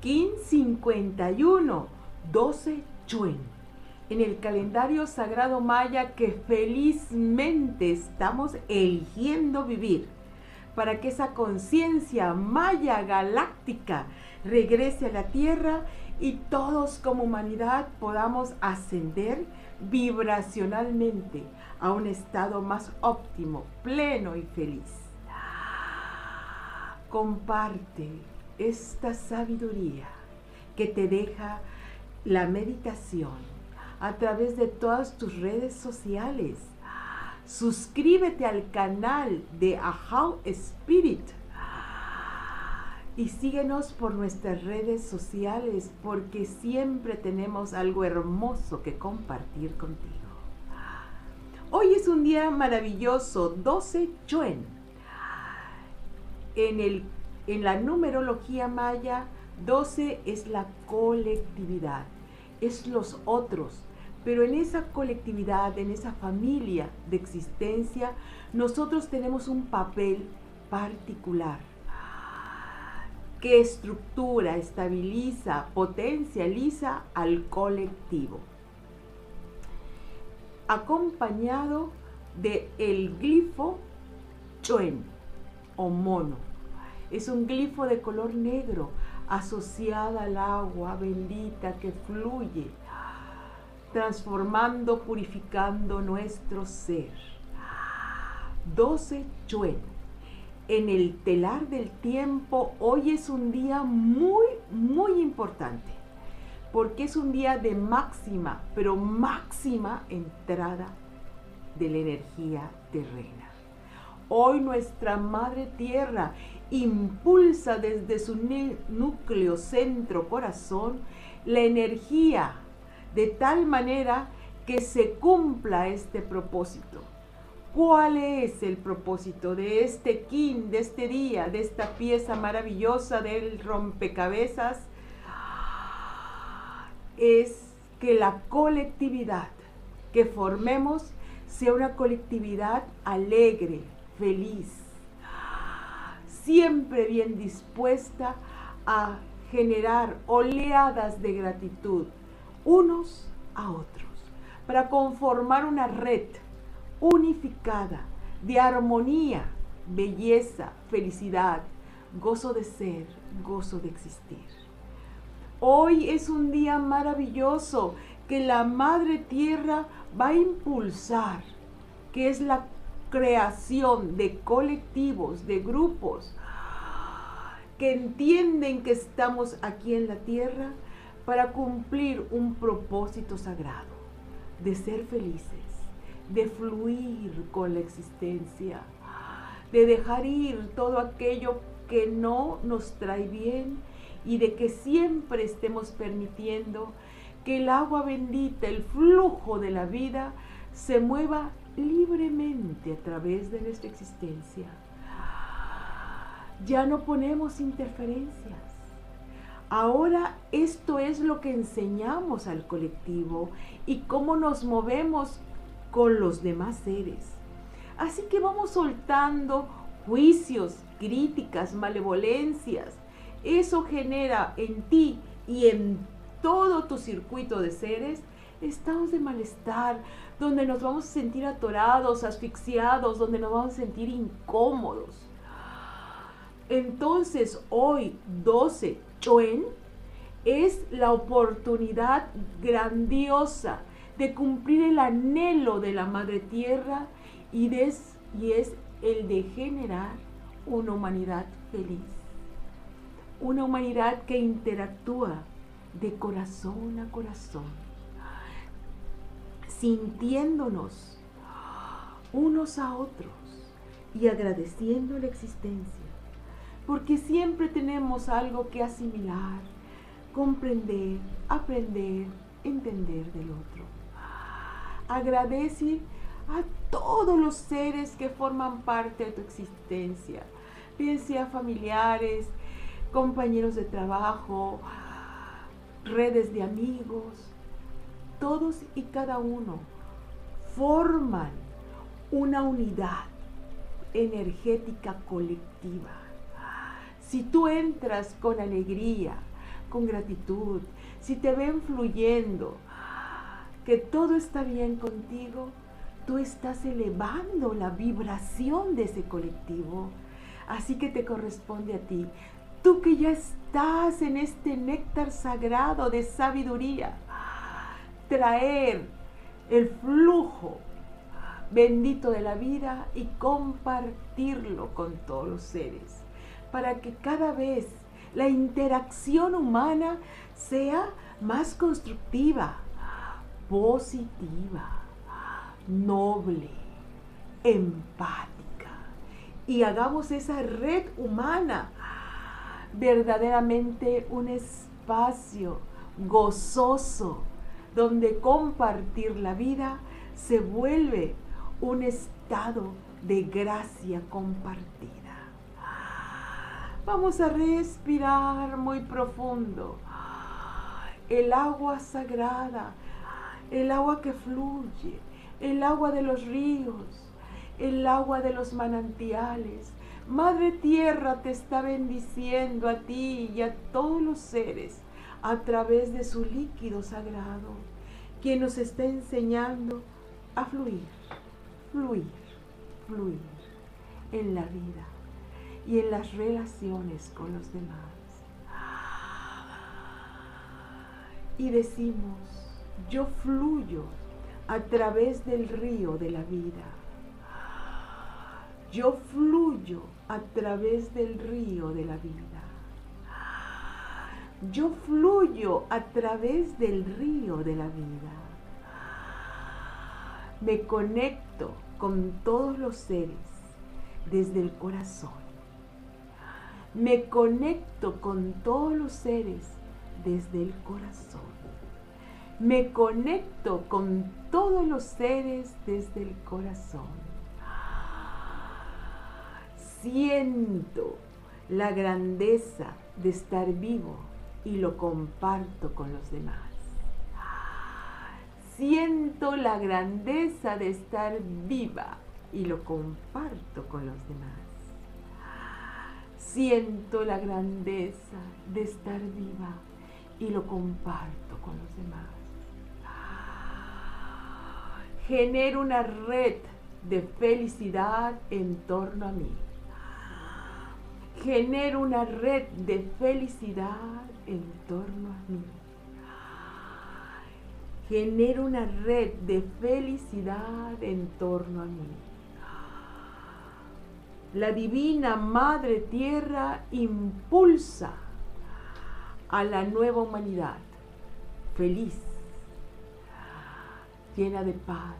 51, 12 Chuen. En el calendario sagrado maya que felizmente estamos eligiendo vivir para que esa conciencia maya galáctica regrese a la Tierra y todos como humanidad podamos ascender vibracionalmente a un estado más óptimo, pleno y feliz. Comparte esta sabiduría que te deja la meditación a través de todas tus redes sociales suscríbete al canal de Ahau Spirit y síguenos por nuestras redes sociales porque siempre tenemos algo hermoso que compartir contigo. Hoy es un día maravilloso, 12 Chuen. En, el, en la numerología maya, 12 es la colectividad, es los otros, pero en esa colectividad, en esa familia de existencia, nosotros tenemos un papel particular que estructura, estabiliza, potencializa al colectivo. Acompañado de el glifo choen o mono. Es un glifo de color negro asociada al agua bendita que fluye transformando, purificando nuestro ser. 12 Chuen. En el telar del tiempo, hoy es un día muy, muy importante, porque es un día de máxima, pero máxima entrada de la energía terrena. Hoy nuestra Madre Tierra impulsa desde su núcleo, centro, corazón, la energía de tal manera que se cumpla este propósito. ¿Cuál es el propósito de este kin, de este día, de esta pieza maravillosa del rompecabezas? Es que la colectividad que formemos sea una colectividad alegre, feliz, siempre bien dispuesta a generar oleadas de gratitud, unos a otros, para conformar una red unificada de armonía, belleza, felicidad, gozo de ser, gozo de existir. Hoy es un día maravilloso que la Madre Tierra va a impulsar, que es la creación de colectivos, de grupos, que entienden que estamos aquí en la Tierra para cumplir un propósito sagrado, de ser felices, de fluir con la existencia, de dejar ir todo aquello que no nos trae bien y de que siempre estemos permitiendo que el agua bendita, el flujo de la vida, se mueva libremente a través de nuestra existencia. Ya no ponemos interferencias Ahora esto es lo que enseñamos al colectivo y cómo nos movemos con los demás seres. Así que vamos soltando juicios, críticas, malevolencias. Eso genera en ti y en todo tu circuito de seres estados de malestar, donde nos vamos a sentir atorados, asfixiados, donde nos vamos a sentir incómodos. Entonces hoy 12 Chuen es la oportunidad grandiosa de cumplir el anhelo de la Madre Tierra y, y es el de generar una humanidad feliz. Una humanidad que interactúa de corazón a corazón, sintiéndonos unos a otros y agradeciendo la existencia porque siempre tenemos algo que asimilar, comprender, aprender, entender del otro. Agradece a todos los seres que forman parte de tu existencia, bien sea familiares, compañeros de trabajo, redes de amigos, todos y cada uno forman una unidad energética colectiva si tú entras con alegría, con gratitud, si te ven fluyendo, que todo está bien contigo, tú estás elevando la vibración de ese colectivo. Así que te corresponde a ti, tú que ya estás en este néctar sagrado de sabiduría, traer el flujo bendito de la vida y compartirlo con todos los seres, para que cada vez la interacción humana sea más constructiva, positiva, noble, empática. Y hagamos esa red humana verdaderamente un espacio gozoso donde compartir la vida se vuelve un estado de gracia compartida. Vamos a respirar muy profundo. El agua sagrada, el agua que fluye, el agua de los ríos, el agua de los manantiales. Madre Tierra te está bendiciendo a ti y a todos los seres a través de su líquido sagrado, quien nos está enseñando a fluir, fluir, fluir en la vida y en las relaciones con los demás. Y decimos, yo fluyo a través del río de la vida. Yo fluyo a través del río de la vida. Yo fluyo a través del río de la vida me conecto con todos los seres desde el corazón. Me conecto con todos los seres desde el corazón. Me conecto con todos los seres desde el corazón. Siento la grandeza de estar vivo y lo comparto con los demás. Siento la grandeza de estar viva y lo comparto con los demás. Siento la grandeza de estar viva y lo comparto con los demás. Genero una red de felicidad en torno a mí. Genero una red de felicidad en torno a mí genera una red de felicidad en torno a mí. La divina Madre Tierra impulsa a la nueva humanidad feliz, llena de paz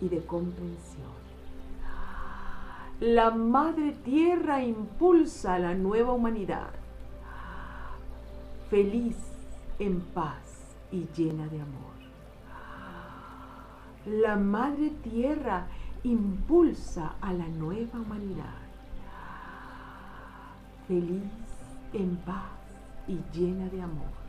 y de comprensión. La Madre Tierra impulsa a la nueva humanidad feliz, en paz y llena de amor. La Madre Tierra impulsa a la nueva humanidad, feliz, en paz y llena de amor.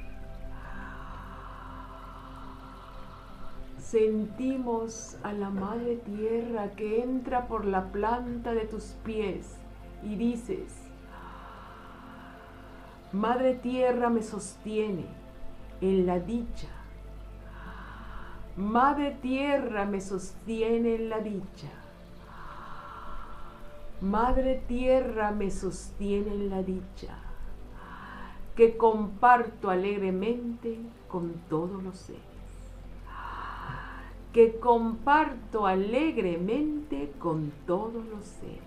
Sentimos a la Madre Tierra que entra por la planta de tus pies y dices, Madre Tierra me sostiene en la dicha. Madre Tierra me sostiene en la dicha. Madre Tierra me sostiene en la dicha, que comparto alegremente con todos los seres. Que comparto alegremente con todos los seres.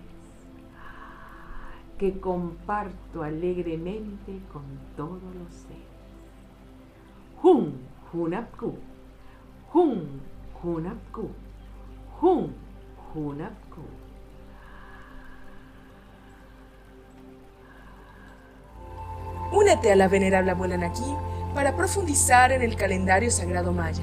Que comparto alegremente con todos los seres. Hun Hunapku. Hun Hunapku. Hun Hunapku. Únete a la venerable abuela Naki para profundizar en el calendario sagrado maya